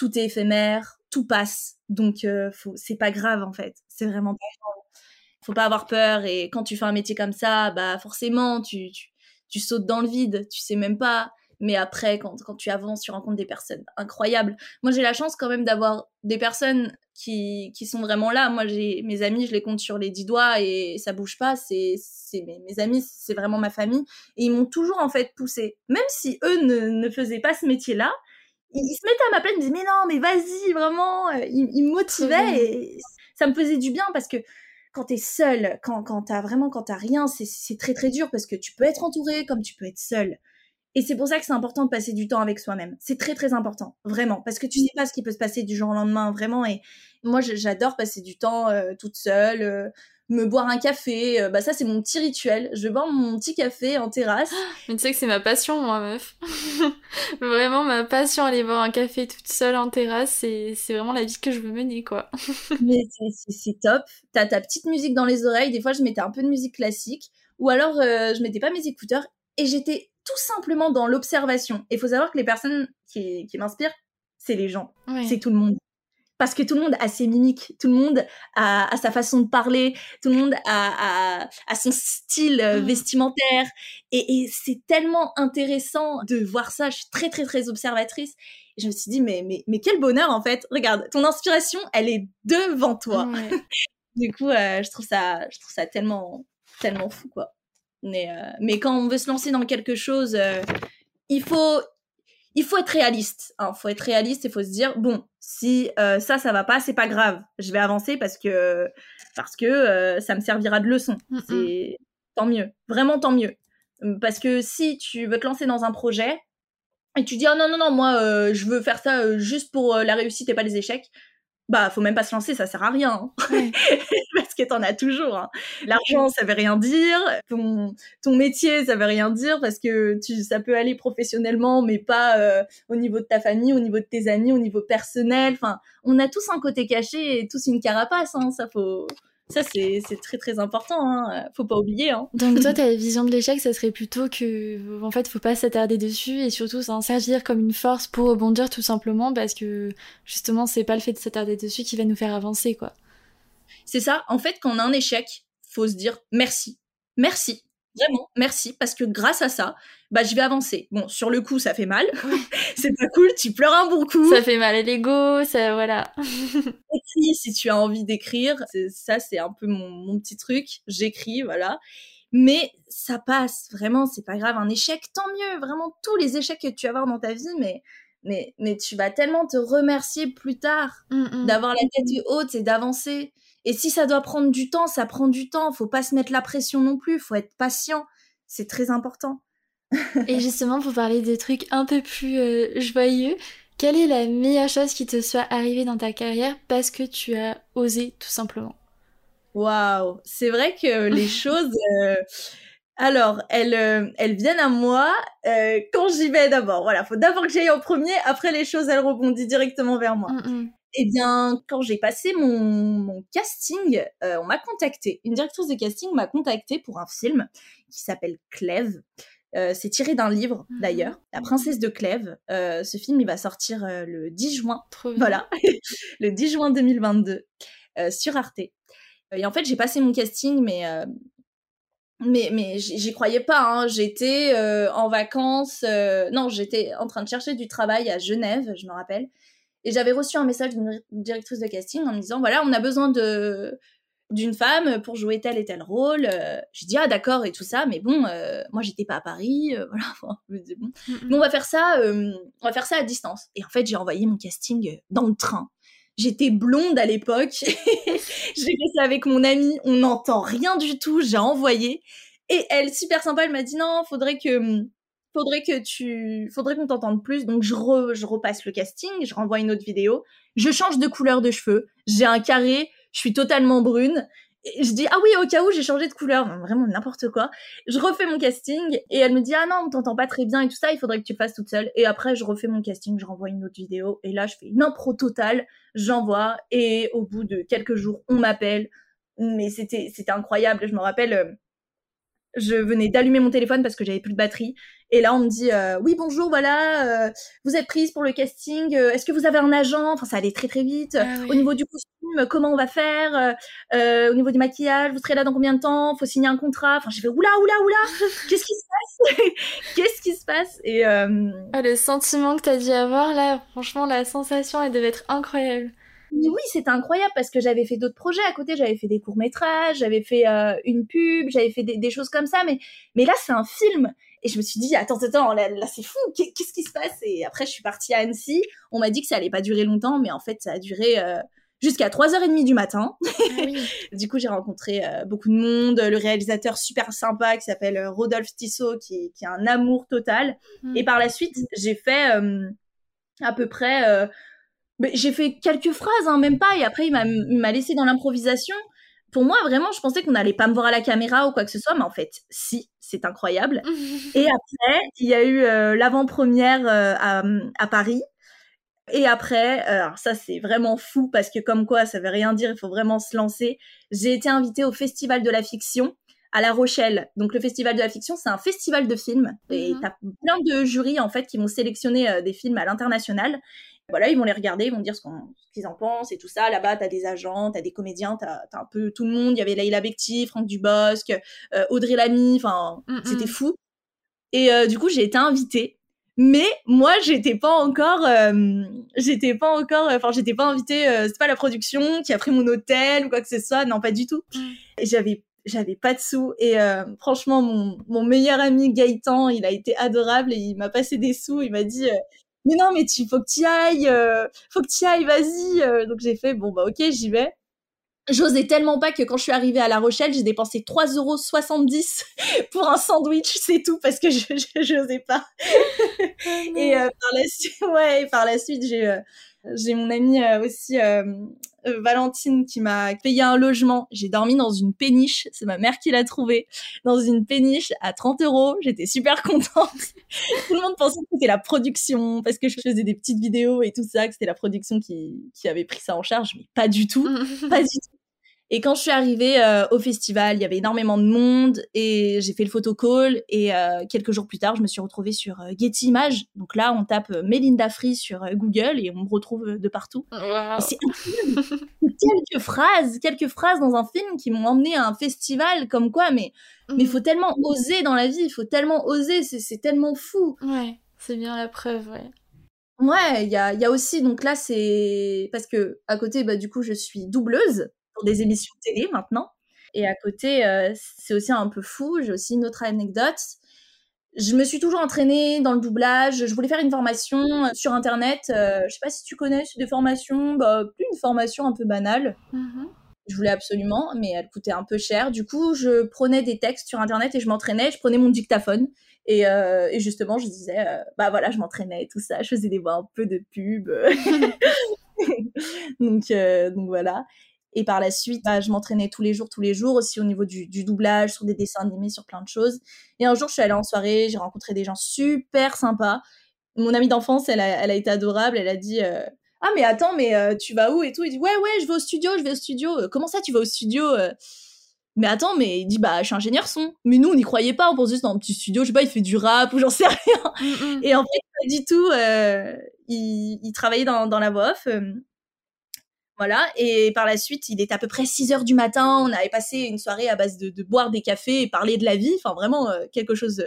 tout est éphémère, tout passe. Donc, euh, c'est pas grave en fait. C'est vraiment pas grave. Faut pas avoir peur. Et quand tu fais un métier comme ça, bah forcément, tu, tu, sautes dans le vide. Tu sais même pas. Mais après, quand, quand tu avances, tu rencontres des personnes incroyables. Moi, j'ai la chance quand même d'avoir des personnes qui, qui sont vraiment là. Moi, j'ai mes amis, je les compte sur les dix doigts et ça bouge pas. C'est mes, mes amis, c'est vraiment ma famille. Et ils m'ont toujours en fait poussé. Même si eux ne, ne faisaient pas ce métier-là, il, se mettait à ma place, il me disait mais non, mais vas-y, vraiment. Euh, il, me motivait et ça me faisait du bien parce que quand t'es seul, quand, quand t'as vraiment, quand t'as rien, c'est très très dur parce que tu peux être entouré comme tu peux être seul. Et c'est pour ça que c'est important de passer du temps avec soi-même. C'est très très important, vraiment, parce que tu sais pas ce qui peut se passer du jour au lendemain, vraiment. Et moi, j'adore passer du temps euh, toute seule, euh, me boire un café. Euh, bah ça, c'est mon petit rituel. Je bois mon petit café en terrasse. Mais tu sais que c'est ma passion, moi, meuf. vraiment ma passion, aller boire un café toute seule en terrasse, c'est vraiment la vie que je veux mener, quoi. Mais c'est top. T'as ta petite musique dans les oreilles. Des fois, je mettais un peu de musique classique. Ou alors, je mettais pas mes écouteurs et j'étais tout simplement dans l'observation. Et il faut savoir que les personnes qui, m'inspirent, c'est les gens, c'est tout le monde. Parce que tout le monde a ses mimiques, tout le monde a, sa façon de parler, tout le monde a, son style euh, mm. vestimentaire. Et, c'est tellement intéressant de voir ça. Je suis très, très, très observatrice. Et je me suis dit, mais, mais, mais quel bonheur en fait. Regarde, ton inspiration, elle est devant toi. du coup, euh, je, trouve ça, je trouve ça tellement, tellement fou, quoi. Mais, euh, mais quand on veut se lancer dans quelque chose, euh, il faut il faut être réaliste. Il hein. faut être réaliste et faut se dire bon, si euh, ça ça va pas, c'est pas grave. Je vais avancer parce que parce que ça me servira de leçon. C'est tant mieux, vraiment tant mieux. Parce que si tu veux te lancer dans un projet et tu dis oh non non non moi je veux faire ça juste pour la réussite et pas les échecs, bah faut même pas se lancer, ça sert à rien. Hein. Parce que t'en as toujours. Hein. L'argent, ça veut rien dire. Ton, ton métier, ça veut rien dire parce que tu, ça peut aller professionnellement, mais pas euh, au niveau de ta famille, au niveau de tes amis, au niveau personnel. Enfin, on a tous un côté caché et tous une carapace. Hein. Ça faut, ça, c'est très très important, hein. faut pas oublier. Hein. Donc toi, ta vision de l'échec, ça serait plutôt que, en fait, faut pas s'attarder dessus et surtout s'en servir comme une force pour rebondir tout simplement parce que justement, c'est pas le fait de s'attarder dessus qui va nous faire avancer, quoi. C'est ça. En fait, quand on a un échec, faut se dire merci, merci. Vraiment, merci, parce que grâce à ça, bah, je vais avancer. Bon, sur le coup, ça fait mal. c'est pas cool, tu pleures un bon coup. Ça fait mal à l'ego, ça, voilà. Écris si tu as envie d'écrire. Ça, c'est un peu mon, petit truc. J'écris, voilà. Mais ça passe, vraiment, c'est pas grave. Un échec, tant mieux. Vraiment, tous les échecs que tu vas avoir dans ta vie, mais, mais, mais tu vas tellement te remercier plus tard mmh, mmh. d'avoir la tête haute et d'avancer. Et si ça doit prendre du temps, ça prend du temps. Faut pas se mettre la pression non plus. Faut être patient. C'est très important. et justement, pour parler des trucs un peu plus euh, joyeux, quelle est la meilleure chose qui te soit arrivée dans ta carrière parce que tu as osé tout simplement? Waouh, c'est vrai que les choses, euh, alors elles, euh, elles viennent à moi quand j'y vais d'abord. Voilà, faut d'abord que j'aille en premier. Après les choses, elles rebondissent directement vers moi. Mm, mm. Eh bien, quand j'ai passé mon, casting, euh, on m'a contacté. Une directrice de casting m'a contacté pour un film qui s'appelle Clèves. Euh, c'est tiré d'un livre mhm. d'ailleurs, La princesse de Clèves. Euh, ce film, il va sortir le 10 juin. voilà, le 10 juin 2022 sur Arte. Et en fait, j'ai passé mon casting, mais mais mais j'y croyais pas. Hein. J'étais en vacances. non, j'étais en train de chercher du travail à Genève, je me rappelle. Et j'avais reçu un message d'une directrice de casting en me disant voilà, on a besoin de d'une femme pour jouer tel et tel rôle. Euh, j'ai dit ah d'accord et tout ça, mais bon, euh, moi j'étais pas à Paris, euh, voilà. je me bon, on va faire ça, on va faire ça à distance. Et en fait j'ai envoyé mon casting dans le train. J'étais blonde à l'époque. j'ai fait ça avec mon amie. On n'entend rien du tout. J'ai envoyé. Et elle, super sympa, elle m'a dit non, faudrait que faudrait que tu, faudrait qu'on t'entende plus. Donc je, je repasse le casting, je renvoie une autre vidéo, je change de couleur de cheveux, j'ai un carré, je suis totalement brune. Je dis ah oui au cas où j'ai changé de couleur, vraiment n'importe quoi. Je refais mon casting et elle me dit ah non on t'entend pas très bien et tout ça, il faudrait que tu le fasses toute seule. Et après je refais mon casting, je renvoie une autre vidéo et là je fais une impro totale, j'envoie et au bout de quelques jours on m'appelle. Mais c'était c'était incroyable, je me rappelle euh, je venais d'allumer mon téléphone parce que j'avais plus de batterie. Et là, on me dit euh, oui bonjour, voilà, euh, vous êtes prise pour le casting. Euh, est-ce que vous avez un agent? Enfin, ça allait très très vite. Ah au niveau du costume, comment on va faire? Au niveau du maquillage, vous serez là dans combien de temps? Faut signer un contrat. Enfin, j'ai fait oula oula oula. Qu'est-ce qui se passe? Qu'est-ce qui se passe? Et ah, le sentiment que t'as dû avoir là, franchement, la sensation, elle devait être incroyable oui, c'était incroyable parce que j'avais fait d'autres projets à côté. J'avais fait des courts métrages, j'avais fait euh, une pub, j'avais fait des, choses comme ça. Mais, mais là, c'est un film. Et je me suis dit, attends, attends, là, c'est fou. Qu'est-ce qui se passe? Et après, je suis partie à Annecy. On m'a dit que ça allait pas durer longtemps, mais en fait, ça a duré euh, jusqu'à 3h30 du matin. Ah du coup, j'ai rencontré euh, beaucoup de monde, le réalisateur super sympa qui s'appelle euh, Rodolphe Tissot, qui, qui, a un amour total. Hmm. Et par la suite, j'ai fait euh, à peu près... j'ai fait quelques phrases, hein, même pas, et après, il m'a laissé dans l'improvisation. Pour moi, vraiment, je pensais qu'on n'allait pas me voir à la caméra ou quoi que ce soit, mais en fait, si, c'est incroyable. et après, il y a eu l'avant-première à, à Paris, et après, euh, alors ça c'est vraiment fou parce que comme quoi ça veut rien dire, il faut vraiment se lancer. J'ai été invitée au Festival de la fiction à La Rochelle. Donc le Festival de la fiction, c'est un festival de films et mhm. t'as plein de jurys en fait qui vont sélectionner euh, des films à l'international. Voilà, ils vont les regarder, ils vont dire ce qu'ils en pensent et tout ça. Là-bas, t'as des agents, t'as des comédiens, t'as as un peu tout le monde. Il y avait Leïla Bekti, Franck Dubosc, euh, Audrey Lamy, enfin, mm, c'était fou. Et du coup, j'ai été invitée mais moi j'étais pas encore euh, j'étais pas encore enfin j'étais pas invitée euh, c'est pas la production qui a pris mon hôtel ou quoi que ce soit non pas du tout mm. j'avais j'avais pas de sous et euh, franchement mon, mon meilleur ami Gaëtan il a été adorable et il m'a passé des sous il m'a dit mais non mais tu faut que tu ailles faut que tu ailles vas-y donc j'ai fait bon bah ok j'y vais. J'osais tellement pas que quand je suis arrivée à La Rochelle, j'ai dépensé 3,70 euros pour un sandwich, c'est tout, parce que je n'osais pas. Oh et euh, par la suite, ouais, par la suite, j'ai euh, j'ai mon amie euh, aussi Valentine qui m'a payé un logement. J'ai dormi dans une péniche, c'est ma mère qui l'a trouvé, dans une péniche à 30 euros. J'étais super contente. tout le monde pensait que c'était la production, parce que je faisais des petites vidéos et tout ça, que c'était la production qui, qui avait pris ça en charge, mais pas du tout, pas du tout. Et quand je suis arrivée euh, au festival, il y avait énormément de monde et j'ai fait le photocall. Et euh, quelques jours plus tard, je me suis retrouvée sur euh, Getty Images. Donc là, on tape Melinda Free sur Google et on me retrouve de partout. C'est quelques phrases, quelques phrases dans un film qui m'ont emmené à un festival comme quoi. Mais mais il mhm. faut tellement oser dans la vie, il faut tellement oser, c'est tellement fou. Ouais, c'est bien la preuve, ouais. Ouais, il y a, y a aussi, donc là, c'est parce que à côté, bah, du coup, je suis doubleuse des émissions télé maintenant. Et à côté, euh, c'est aussi un peu fou. J'ai aussi une autre anecdote. Je me suis toujours entraînée dans le doublage. Je voulais faire une formation euh, sur Internet. Euh, je sais pas si tu connais, des formations, bah, plus une formation un peu banale. Mm-hmm. Je voulais absolument, mais elle coûtait un peu cher. Du coup, je prenais des textes sur Internet et je m'entraînais. Je prenais mon dictaphone. Et, et justement, je disais, bah voilà, je m'entraînais et tout ça. Je faisais des voix un peu de pub. donc, donc voilà. Et par la suite, bah, je m'entraînais tous les jours, tous les jours, aussi au niveau du, doublage, sur des dessins animés, sur plein de choses. Et un jour, je suis allée en soirée, j'ai rencontré des gens super sympas. Mon amie d'enfance, elle a, elle a été adorable, elle a dit euh, Ah, mais attends, mais euh, tu vas où et tout? Il dit Ouais, ouais, je vais au studio, je vais au studio. Euh, comment ça, tu vas au studio mais attends, mais il dit bah je suis ingénieur son. Mais nous on n'y croyait pas, on pensait juste dans un petit studio, je sais pas, il fait du rap ou j'en sais rien. Mm, mm. Et en fait pas du tout. il, il, travaillait dans, dans la voix off. Voilà. Et par la suite, il était à peu près 6 heures du matin. On avait passé une soirée à base de, boire des cafés et parler de la vie. Enfin, vraiment euh, quelque chose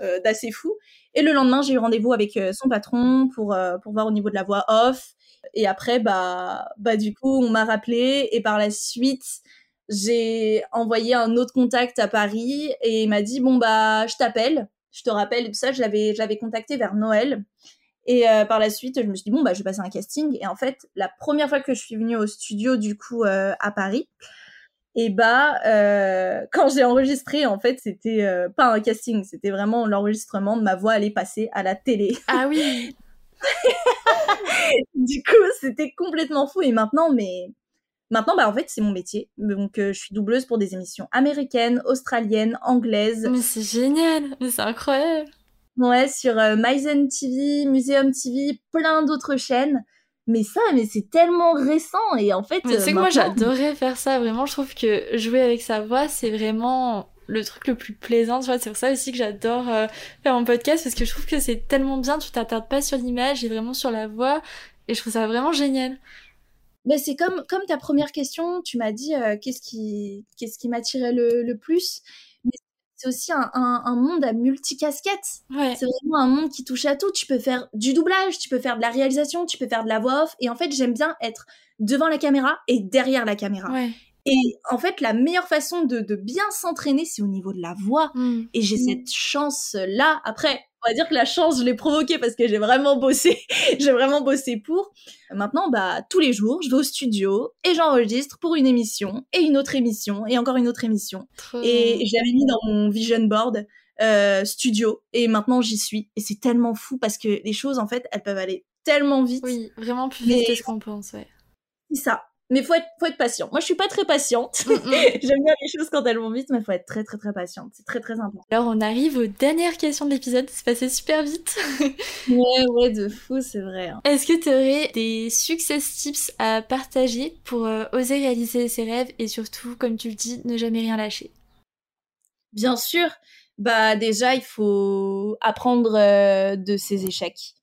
euh, d'assez fou. Et le lendemain, j'ai eu rendez-vous avec euh, son patron pour, pour voir au niveau de la voix off. Et après, bah, bah du coup, on m'a rappelé. Et par la suite, j'ai envoyé un autre contact à Paris et il m'a dit, bon, bah, je t'appelle. Je te rappelle tout ça. Je l'avais contacté vers Noël. Et euh, par la suite, je me suis dit, bon, bah, je vais passer un casting. Et en fait, la première fois que je suis venue au studio, du coup, euh, à Paris, et bah, euh, quand j'ai enregistré, en fait, c'était pas un casting, c'était vraiment l'enregistrement de ma voix allait passer à la télé. Ah oui Du coup, c'était complètement fou. Et maintenant, mais Maintenant, bah, en fait, c'est mon métier. Donc, je suis doubleuse pour des émissions américaines, australiennes, anglaises. Mais c'est génial, mais c'est incroyable. Ouais, sur euh, Myzen TV, Museum TV, plein d'autres chaînes. Mais ça, mais c'est tellement récent et en fait. c'est que moi j'adorais faire ça. Vraiment, je trouve que jouer avec sa voix, c'est vraiment le truc le plus plaisant. Tu vois, c'est pour ça aussi que j'adore euh, faire mon podcast parce que je trouve que c'est tellement bien. Tu t'attardes pas sur l'image et vraiment sur la voix. Et je trouve ça vraiment génial. Mais c'est comme, comme ta première question, tu m'as dit euh, qu'est-ce qui, qu'est-ce qui m'attirait le, le plus? C'est aussi un, un, monde à multicasquettes. Ouais. C'est vraiment un monde qui touche à tout. Tu peux faire du doublage, tu peux faire de la réalisation, tu peux faire de la voix off. Et en fait, j'aime bien être devant la caméra et derrière la caméra. Ouais. Et en fait, la meilleure façon de, bien s'entraîner, c'est au niveau de la voix. Mm. Et j'ai mm. cette chance-là. Après, on va dire que la chance, je l'ai provoquée parce que j'ai vraiment bossé. j'ai vraiment bossé pour. Maintenant, bah, tous les jours, je vais au studio et j'enregistre pour une émission et une autre émission et encore une autre émission. Et je l'avais mis dans mon vision board. Euh, studio et maintenant j'y suis et c'est tellement fou parce que les choses en fait elles peuvent aller tellement vite oui vraiment plus vite que ce qu'on pense ouais c'est ça mais faut être, faut être patient. Moi, je suis pas très patiente. Mm, mm. J'aime bien les choses quand elles vont vite, mais faut être très, très, très patiente. C'est très, très important. Alors, on arrive aux dernières questions de l'épisode. C'est passé super vite. ouais, ouais, de fou, c'est vrai. Hein. Est-ce que tu aurais des success tips à partager pour euh, oser réaliser ses rêves et surtout, comme tu le dis, ne jamais rien lâcher? Bien sûr. Bah, déjà, il faut apprendre euh, de ses échecs.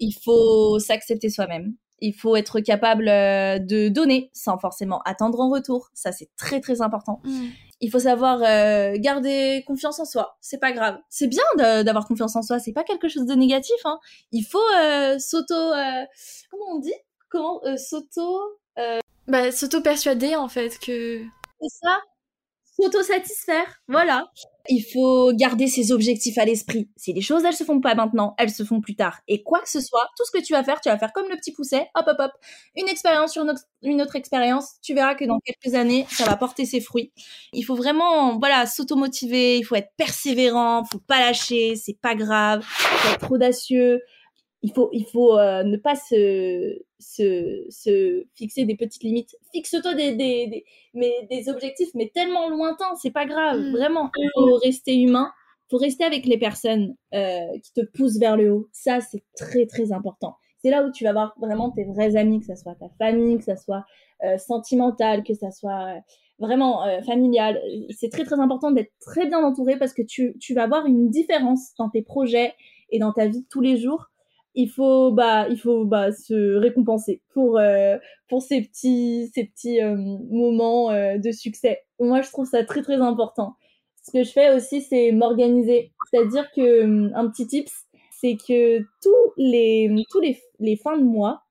Il faut s'accepter soi-même il faut être capable euh, de donner sans forcément attendre en retour. Ça, c'est très très important. Mm. Il faut savoir euh, garder confiance en soi. C'est pas grave. C'est bien d'avoir confiance en soi. C'est pas quelque chose de négatif. Hein. Il faut euh, s'auto. comment on dit? Comment s'auto. Bah, s'auto persuader en fait que. C'est ça s'auto-satisfaire. Voilà. Il faut garder ses objectifs à l'esprit. Si les choses, elles se font pas maintenant, elles se font plus tard. Et quoi que ce soit, tout ce que tu vas faire, tu vas faire comme le petit pousset, hop, hop, hop. Une expérience sur une autre, expérience. Tu verras que dans quelques années, ça va porter ses fruits. Il faut vraiment, voilà, s'auto-motiver. Il faut être persévérant. Faut pas lâcher. C'est pas grave. Faut être audacieux il faut, il faut euh, ne pas se, se, se, fixer des petites limites. Fixe-toi des, des, des, mais des objectifs, mais tellement lointains, c'est pas grave. Mm. Vraiment, il faut rester humain. Il faut rester avec les personnes euh, qui te poussent vers le haut. Ça, c'est très, très important. C'est là où tu vas voir vraiment tes vrais amis, que ce soit ta famille, que ce soit euh, sentimental, que ce soit euh, vraiment familial. C'est très, très important d'être très bien entouré parce que tu, tu vas voir une différence dans tes projets et dans ta vie de tous les jours il faut bah il faut bah se récompenser pour euh, pour ces petits ces petits euh, moments euh, de succès. Moi je trouve ça très très important. Ce que je fais aussi c'est m'organiser, c'est-à-dire que un petit tips c'est que tous les tous les, les fins de mois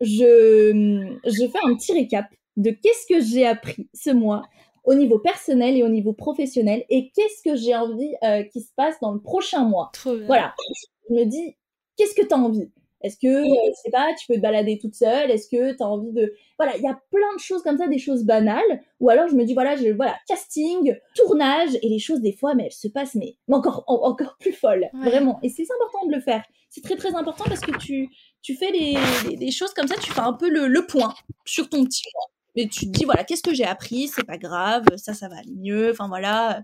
je je fais un petit récap de qu'est-ce que j'ai appris ce mois au niveau personnel et au niveau professionnel et qu'est-ce que j'ai envie qui se passe dans le prochain mois. Voilà. Je me dis qu'est-ce que tu as envie? Est-ce que, euh, je sais pas, tu peux te balader toute seule? Est-ce que tu as envie de... Voilà, il y a plein de choses comme ça, des choses banales. Ou alors je me dis, voilà, je, voilà casting, tournage, et les choses, des fois, mais elles se passent, mais, encore, encore plus folles, vraiment. Et c'est important de le faire. C'est très, très important parce que tu, tu fais des, choses comme ça, tu fais un peu le, le point sur ton petit point. Mais tu te dis, voilà, qu'est-ce que j'ai appris? C'est pas grave, ça, ça va aller mieux. Enfin, voilà,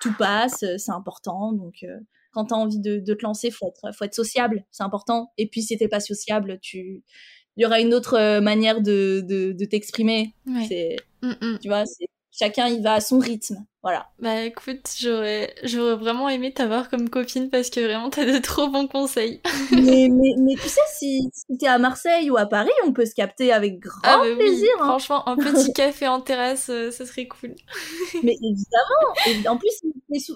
tout passe, c'est important. Donc, euh, quand tu as envie de, te lancer, faut être, faut être sociable, c'est important. Et puis si t'es pas sociable, tu il y aura une autre euh, manière de, de, t'exprimer. C'est, mm, mm. tu vois, c'est chacun il va à son rythme. Voilà. Bah écoute, j'aurais, j'aurais vraiment aimé t'avoir comme copine parce que vraiment t'as de trop bons conseils. mais, mais, mais, tu sais, si, si t'es à Marseille ou à Paris, on peut se capter avec grand ah, bah plaisir. Hein. Franchement, un petit café en terrasse, euh, ça serait cool. mais évidemment. en plus,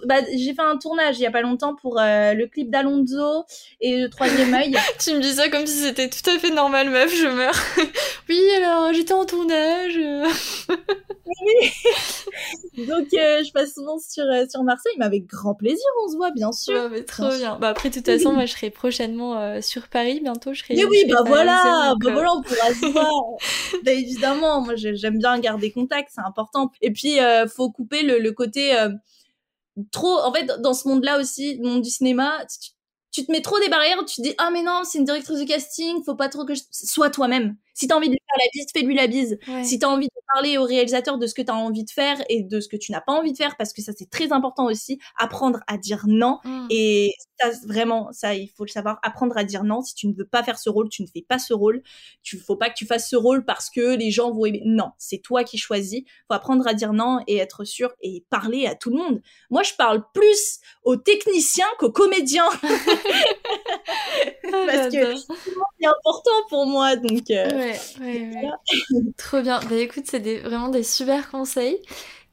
bah, j'ai fait un tournage il y a pas longtemps pour euh, le clip d'Alonso et le troisième œil. tu me dis ça comme si c'était tout à fait normal, meuf, je meurs. oui, alors j'étais en tournage. oui. Donc, euh, je passe souvent sur, euh, sur Marseille, mais avec grand plaisir, on se voit, bien sûr. mais trop bien. Bah, après, de toute façon, moi, je serai prochainement euh, sur Paris, bientôt, je serai. Mais oui, bah voilà, bah voilà, on pourra se voir. bah, évidemment, moi, j'aime bien garder contact, c'est important. Et puis, faut couper le, le côté trop. En fait, dans ce monde-là aussi, le monde du cinéma, tu, te mets trop des barrières, tu te dis ah mais non c'est une directrice de casting, faut pas trop que je... sois toi-même. Si t'as envie de lui faire la bise, fais-lui la bise. Si t'as envie de parler au réalisateur de ce que t'as envie de faire et de ce que tu n'as pas envie de faire, parce que ça c'est très important aussi, apprendre à dire non. Mm. Et ça vraiment, ça il faut le savoir, apprendre à dire non. Si tu ne veux pas faire ce rôle, tu ne fais pas ce rôle. Tu faut pas que tu fasses ce rôle parce que les gens vont aimer. Non, c'est toi qui choisis. Faut apprendre à dire non et être sûr et parler à tout le monde. Moi je parle plus aux techniciens qu'aux comédiens. Ah, parce que c'est important pour moi donc. Euh, Trop bien. Bah écoute, c'est des, vraiment des super conseils.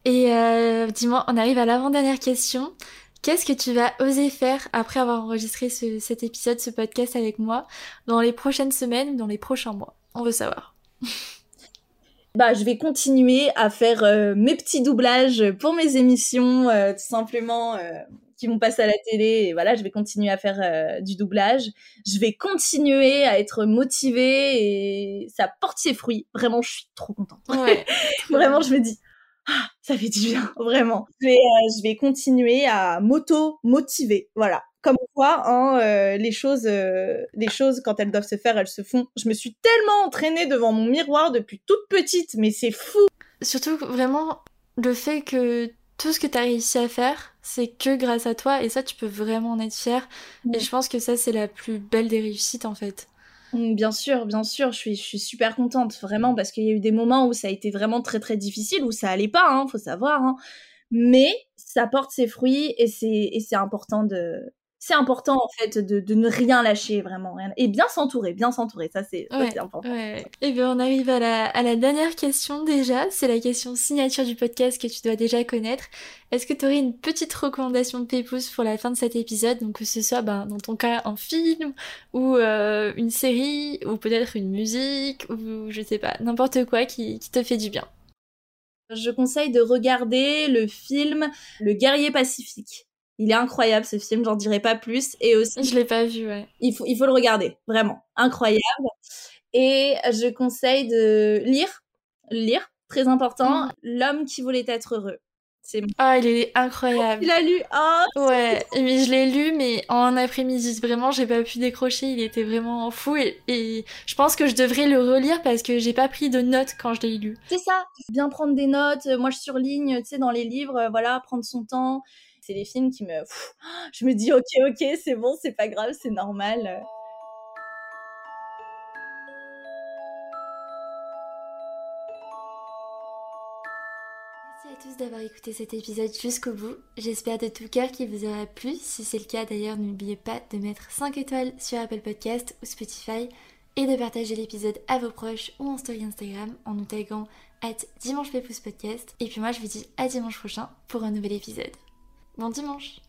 Et euh, dis-moi, on arrive à l'avant-dernière question. Qu'est-ce que tu vas oser faire après avoir enregistré cet épisode, ce podcast avec moi, dans les prochaines semaines, dans les prochains mois? On veut savoir. bah, je vais continuer à faire euh, mes petits doublages pour mes émissions, euh, tout simplement, euh, qui vont passer à la télé. Et voilà, je vais continuer à faire du doublage. Je vais continuer à être motivée et ça porte ses fruits. Vraiment, je suis trop contente. Ouais. Vraiment, je me dis, ah, ça fait du bien, vraiment. Je vais, je vais continuer à m'auto-motiver. Voilà comme quoi, hein, euh, les choses, euh, les choses quand elles doivent se faire, elles se font. Je me suis tellement entraînée devant mon miroir depuis toute petite, mais c'est fou. Surtout vraiment le fait que tout ce que tu as réussi à faire, c'est que grâce à toi, et ça, tu peux vraiment en être fier. Et je pense que ça, c'est la plus belle des réussites, en fait. Mmh, bien sûr, bien sûr, je suis, je suis super contente, vraiment, parce qu'il y a eu des moments où ça a été vraiment très très difficile, où ça allait pas, hein, faut savoir. Hein. Mais ça porte ses fruits et c'est important de, c'est important en fait de, ne rien lâcher vraiment rien. et bien s'entourer bien s'entourer ça c'est important. et eh bien on arrive à la, dernière question déjà. C'est la question signature du podcast que tu dois déjà connaître. Est-ce que tu aurais une petite recommandation de Pépouze pour la fin de cet épisode? Donc que ce soit ben, dans ton cas un film ou euh, une série ou peut-être une musique ou je sais pas n'importe quoi qui, qui te fait du bien. Je conseille de regarder le film Le guerrier pacifique il est incroyable ce film, j'en dirai pas plus. Et aussi, je l'ai pas vu, ouais. Il faut, il faut le regarder, vraiment incroyable. Et je conseille de lire, lire, très important, mm. L'homme qui voulait être heureux. C'est ah, il est incroyable. Il a lu? Oh, ouais, mais je l'ai lu, mais en après-midi, vraiment, j'ai pas pu décrocher. Il était vraiment fou et, et, je pense que je devrais le relire parce que j'ai pas pris de notes quand je l'ai lu. C'est ça. Bien prendre des notes. Moi, je surligne, tu sais, dans les livres, voilà, prendre son temps c'est les films qui me. je me dis, ok, ok, c'est bon, c'est pas grave, c'est normal. Merci à tous d'avoir écouté cet épisode jusqu'au bout. J'espère de tout cœur qu'il vous aura plu. Si c'est le cas d'ailleurs, n'oubliez pas de mettre 5 étoiles sur Apple Podcast ou Spotify et de partager l'épisode à vos proches ou en story Instagram en nous taguant at dimanche podcast. Et puis moi je vous dis à dimanche prochain pour un nouvel épisode. Bon dimanche